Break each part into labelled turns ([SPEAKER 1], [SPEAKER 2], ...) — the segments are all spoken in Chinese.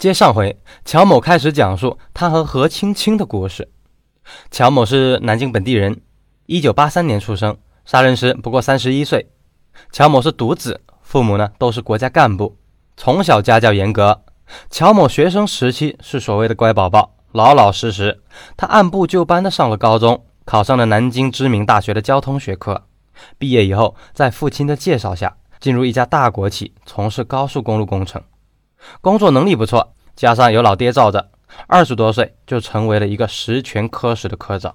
[SPEAKER 1] 接上回，乔某开始讲述他和何青青的故事。乔某是南京本地人，一九八三年出生，杀人时不过三十一岁。乔某是独子，父母呢都是国家干部，从小家教严格。乔某学生时期是所谓的乖宝宝，老老实实。他按部就班的上了高中，考上了南京知名大学的交通学科。毕业以后，在父亲的介绍下，进入一家大国企从事高速公路工程，工作能力不错，加上有老爹罩着，二十多岁就成为了一个实权科室的科长。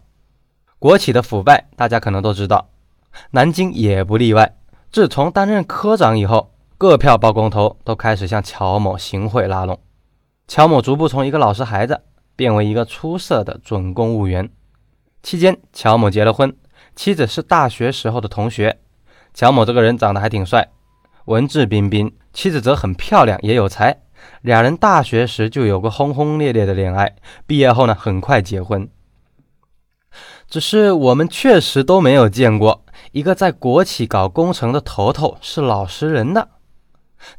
[SPEAKER 1] 国企的腐败，大家可能都知道，南京也不例外。自从担任科长以后，各票包工头都开始向乔某行贿拉拢。乔某逐步从一个老实孩子变为一个出色的准公务员。期间，乔某结了婚。妻子是大学时候的同学，乔某这个人长得还挺帅，文质彬彬；妻子则很漂亮，也有才。俩人大学时就有过轰轰烈烈的恋爱，毕业后呢，很快结婚。只是我们确实都没有见过一个在国企搞工程的头头是老实人的。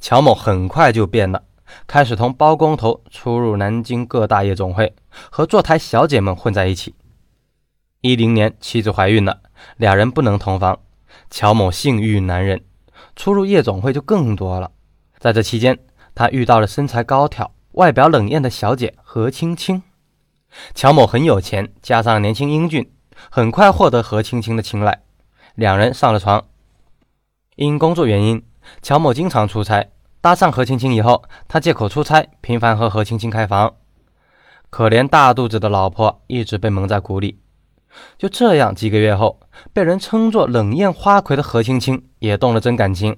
[SPEAKER 1] 乔某很快就变了，开始同包工头出入南京各大夜总会，和坐台小姐们混在一起。一零年，妻子怀孕了。俩人不能同房，乔某性欲难忍，出入夜总会就更多了。在这期间，他遇到了身材高挑、外表冷艳的小姐何青青。乔某很有钱，加上年轻英俊，很快获得何青青的青睐，两人上了床。因工作原因，乔某经常出差。搭上何青青以后，他借口出差，频繁和何青青开房。可怜大肚子的老婆一直被蒙在鼓里。就这样，几个月后，被人称作冷艳花魁的何青青也动了真感情。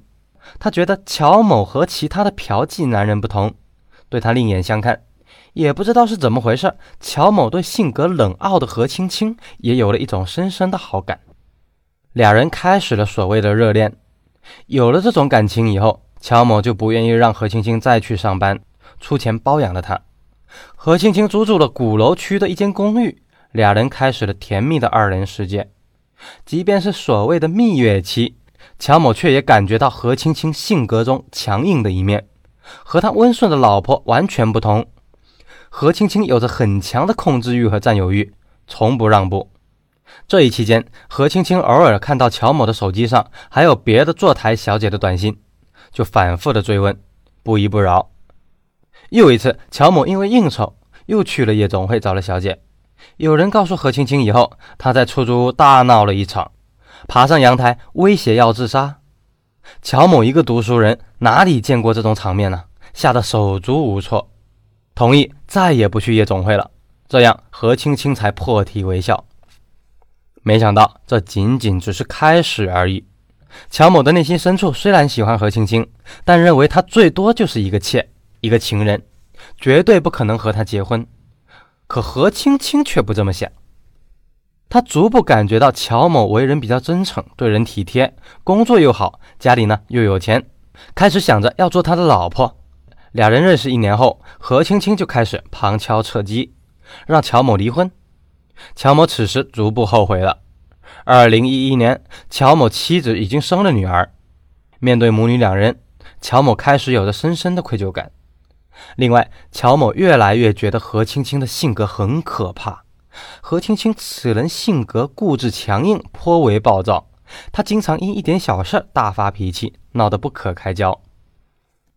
[SPEAKER 1] 他觉得乔某和其他的嫖妓男人不同，对他另眼相看。也不知道是怎么回事，乔某对性格冷傲的何青青也有了一种深深的好感。俩人开始了所谓的热恋。有了这种感情以后，乔某就不愿意让何青青再去上班，出钱包养了她。何青青租住了鼓楼区的一间公寓。俩人开始了甜蜜的二人世界，即便是所谓的蜜月期，乔某却也感觉到何青青性格中强硬的一面，和他温顺的老婆完全不同。何青青有着很强的控制欲和占有欲，从不让步。这一期间，何青青偶尔看到乔某的手机上还有别的坐台小姐的短信，就反复的追问，不依不饶。又一次，乔某因为应酬，又去了夜总会找了小姐。有人告诉何青青以后，他在出租屋大闹了一场，爬上阳台威胁要自杀。乔某一个读书人哪里见过这种场面呢？吓得手足无措，同意再也不去夜总会了。这样何青青才破涕为笑。没想到这仅仅只是开始而已。乔某的内心深处虽然喜欢何青青，但认为她最多就是一个妾，一个情人，绝对不可能和她结婚。可何青青却不这么想，他逐步感觉到乔某为人比较真诚，对人体贴，工作又好，家里呢又有钱，开始想着要做他的老婆。俩人认识一年后，何青青就开始旁敲侧击，让乔某离婚。乔某此时逐步后悔了。二零一一年，乔某妻子已经生了女儿，面对母女两人，乔某开始有着深深的愧疚感。另外，乔某越来越觉得何青青的性格很可怕。何青青此人性格固执强硬，颇为暴躁。她经常因一点小事大发脾气，闹得不可开交。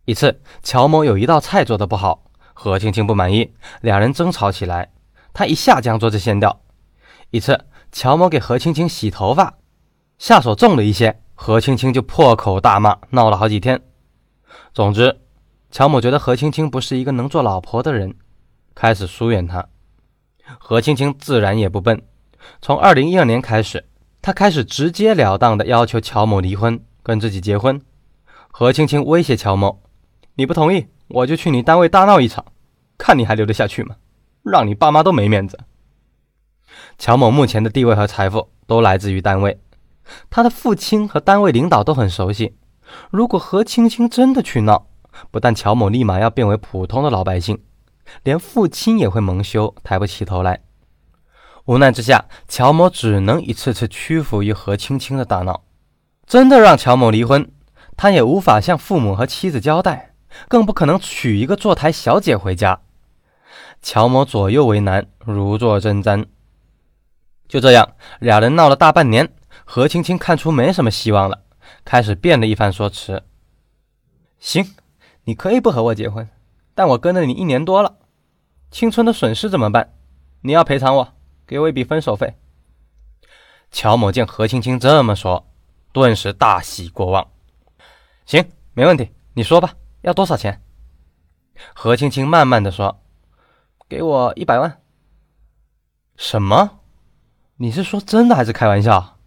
[SPEAKER 1] 一次，乔某有一道菜做得不好，何青青不满意，两人争吵起来。他一下将桌子掀掉。一次，乔某给何青青洗头发，下手重了一些，何青青就破口大骂，闹了好几天。总之。乔某觉得何青青不是一个能做老婆的人，开始疏远她。何青青自然也不笨，从二零一二年开始，她开始直截了当的要求乔某离婚，跟自己结婚。何青青威胁乔某：“你不同意，我就去你单位大闹一场，看你还留得下去吗？让你爸妈都没面子。”乔某目前的地位和财富都来自于单位，他的父亲和单位领导都很熟悉。如果何青青真的去闹，不但乔某立马要变为普通的老百姓，连父亲也会蒙羞，抬不起头来。无奈之下，乔某只能一次次屈服于何青青的大闹。真的让乔某离婚，他也无法向父母和妻子交代，更不可能娶一个坐台小姐回家。乔某左右为难，如坐针毡。就这样，俩人闹了大半年，何青青看出没什么希望了，开始变了一番说辞。行，你可以不和我结婚，但我跟了你一年多了，青春的损失怎么办？你要赔偿我，给我一笔分手费。乔某见何青青这么说，顿时大喜过望。行，没问题，你说吧，要多少钱？何青青慢慢的说：“给我一百万。”什么？你是说真的还是开玩笑？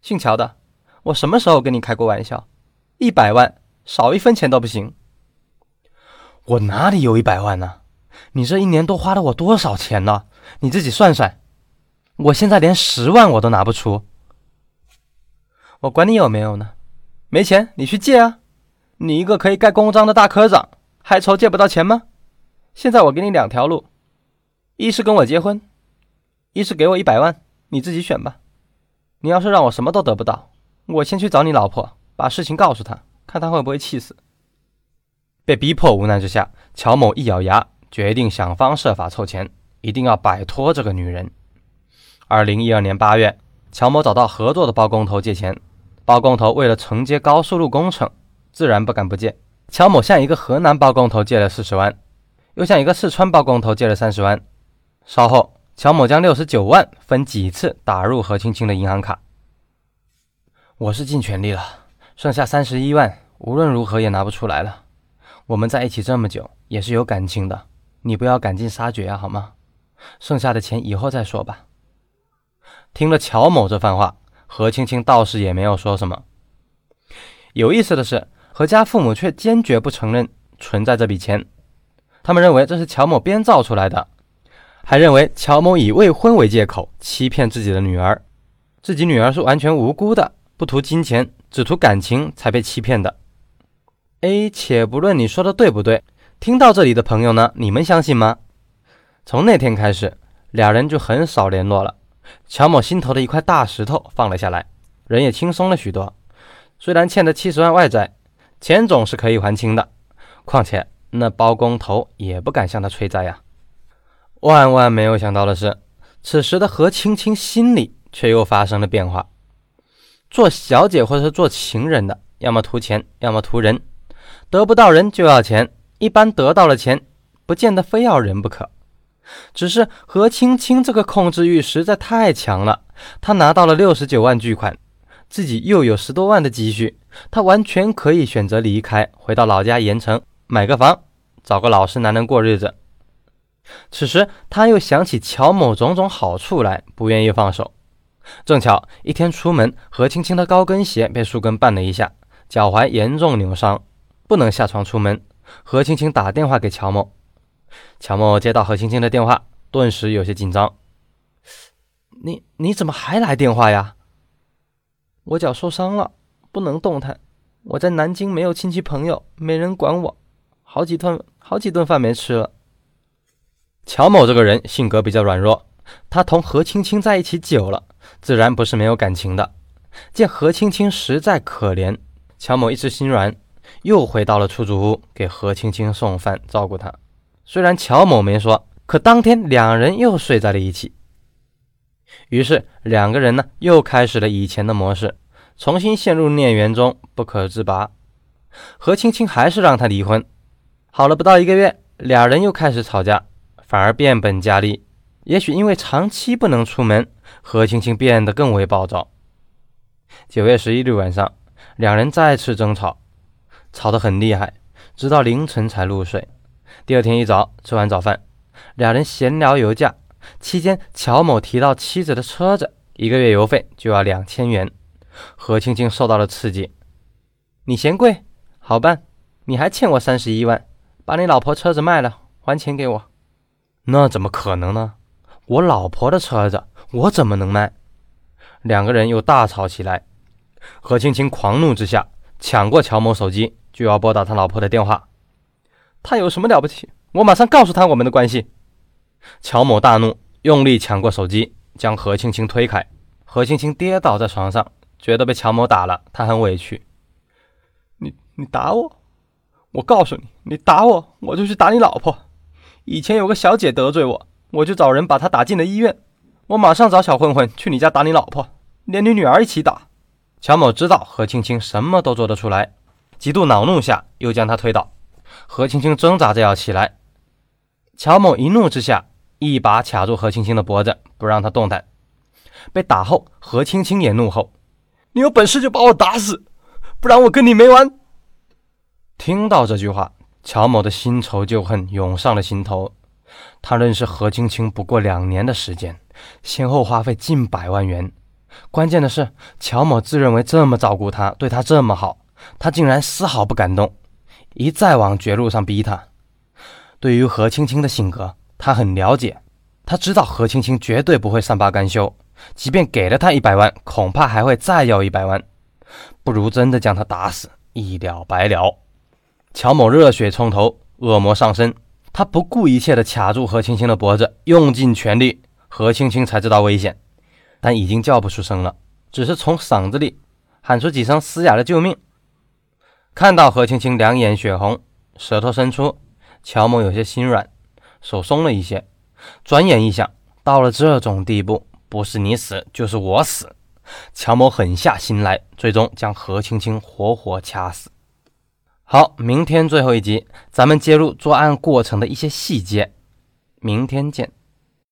[SPEAKER 1] 姓乔的，我什么时候跟你开过玩笑？一百万。少一分钱都不行。我哪里有一百万呢？你这一年多花了我多少钱呢？你自己算算。我现在连十万我都拿不出。我管你有没有呢？没钱你去借啊！你一个可以盖公章的大科长，还愁借不到钱吗？现在我给你两条路：一是跟我结婚，一是给我一百万，你自己选吧。你要是让我什么都得不到，我先去找你老婆，把事情告诉她。看她会不会气死。被逼迫无奈之下，乔某一咬牙，决定想方设法凑钱，一定要摆脱这个女人。二零一二年八月，乔某找到合作的包工头借钱，包工头为了承接高速路工程，自然不敢不借。乔某向一个河南包工头借了四十万，又向一个四川包工头借了三十万。稍后，乔某将六十九万分几次打入何青青的银行卡。我是尽全力了，剩下三十一万。无论如何也拿不出来了。我们在一起这么久，也是有感情的，你不要赶尽杀绝啊，好吗？剩下的钱以后再说吧。听了乔某这番话，何青青倒是也没有说什么。有意思的是，何家父母却坚决不承认存在这笔钱，他们认为这是乔某编造出来的，还认为乔某以未婚为借口欺骗自己的女儿，自己女儿是完全无辜的，不图金钱，只图感情才被欺骗的。哎，且不论你说的对不对，听到这里的朋友呢，你们相信吗？从那天开始，俩人就很少联络了。乔某心头的一块大石头放了下来，人也轻松了许多。虽然欠的七十万外债，钱总是可以还清的。况且那包工头也不敢向他催债呀。万万没有想到的是，此时的何青青心里却又发生了变化。做小姐或者是做情人的，要么图钱，要么图人。得不到人就要钱，一般得到了钱，不见得非要人不可。只是何青青这个控制欲实在太强了，她拿到了六十九万巨款，自己又有十多万的积蓄，她完全可以选择离开，回到老家盐城买个房，找个老实男人过日子。此时她又想起乔某种种好处来，不愿意放手。正巧一天出门，何青青的高跟鞋被树根绊了一下，脚踝严重扭伤。不能下床出门。何青青打电话给乔某，乔某接到何青青的电话，顿时有些紧张。你你怎么还来电话呀？我脚受伤了，不能动弹。我在南京没有亲戚朋友，没人管我，好几顿好几顿饭没吃了。乔某这个人性格比较软弱，他同何青青在一起久了，自然不是没有感情的。见何青青实在可怜，乔某一时心软。又回到了出租屋，给何青青送饭，照顾她。虽然乔某没说，可当天两人又睡在了一起。于是两个人呢，又开始了以前的模式，重新陷入孽缘中不可自拔。何青青还是让他离婚。好了不到一个月，俩人又开始吵架，反而变本加厉。也许因为长期不能出门，何青青变得更为暴躁。九月十一日晚上，两人再次争吵。吵得很厉害，直到凌晨才入睡。第二天一早吃完早饭，两人闲聊油价。期间，乔某提到妻子的车子一个月油费就要两千元，何青青受到了刺激。你嫌贵？好办，你还欠我三十一万，把你老婆车子卖了，还钱给我。那怎么可能呢？我老婆的车子，我怎么能卖？两个人又大吵起来。何青青狂怒之下，抢过乔某手机。就要拨打他老婆的电话，他有什么了不起？我马上告诉他我们的关系。乔某大怒，用力抢过手机，将何青青推开。何青青跌倒在床上，觉得被乔某打了，她很委屈。你你打我，我告诉你，你打我，我就去打你老婆。以前有个小姐得罪我，我就找人把她打进了医院。我马上找小混混去你家打你老婆，连你女儿一起打。乔某知道何青青什么都做得出来，极度恼怒下又将她推倒。何青青挣扎着要起来，乔某一怒之下一把卡住何青青的脖子，不让她动弹。被打后，何青青也怒吼：“你有本事就把我打死，不然我跟你没完！”听到这句话，乔某的新仇旧恨涌上了心头。他认识何青青不过两年的时间，先后花费近百万元。关键的是，乔某自认为这么照顾他，对他这么好，他竟然丝毫不感动，一再往绝路上逼他。对于何青青的性格，他很了解，他知道何青青绝对不会善罢甘休。即便给了他一百万，恐怕还会再要一百万，不如真的将他打死，一了百了。乔某热血冲头，恶魔上身，他不顾一切地卡住何青青的脖子，用尽全力。何青青才知道危险，但已经叫不出声了，只是从嗓子里喊出几声嘶哑的救命。看到何青青两眼血红，舌头伸出，乔某有些心软，手松了一些。转眼一想，到了这种地步。不是你死，就是我死。乔某狠下心来，最终将何青青活活掐死。好，明天最后一集，咱们揭露作案过程的一些细节。明天见。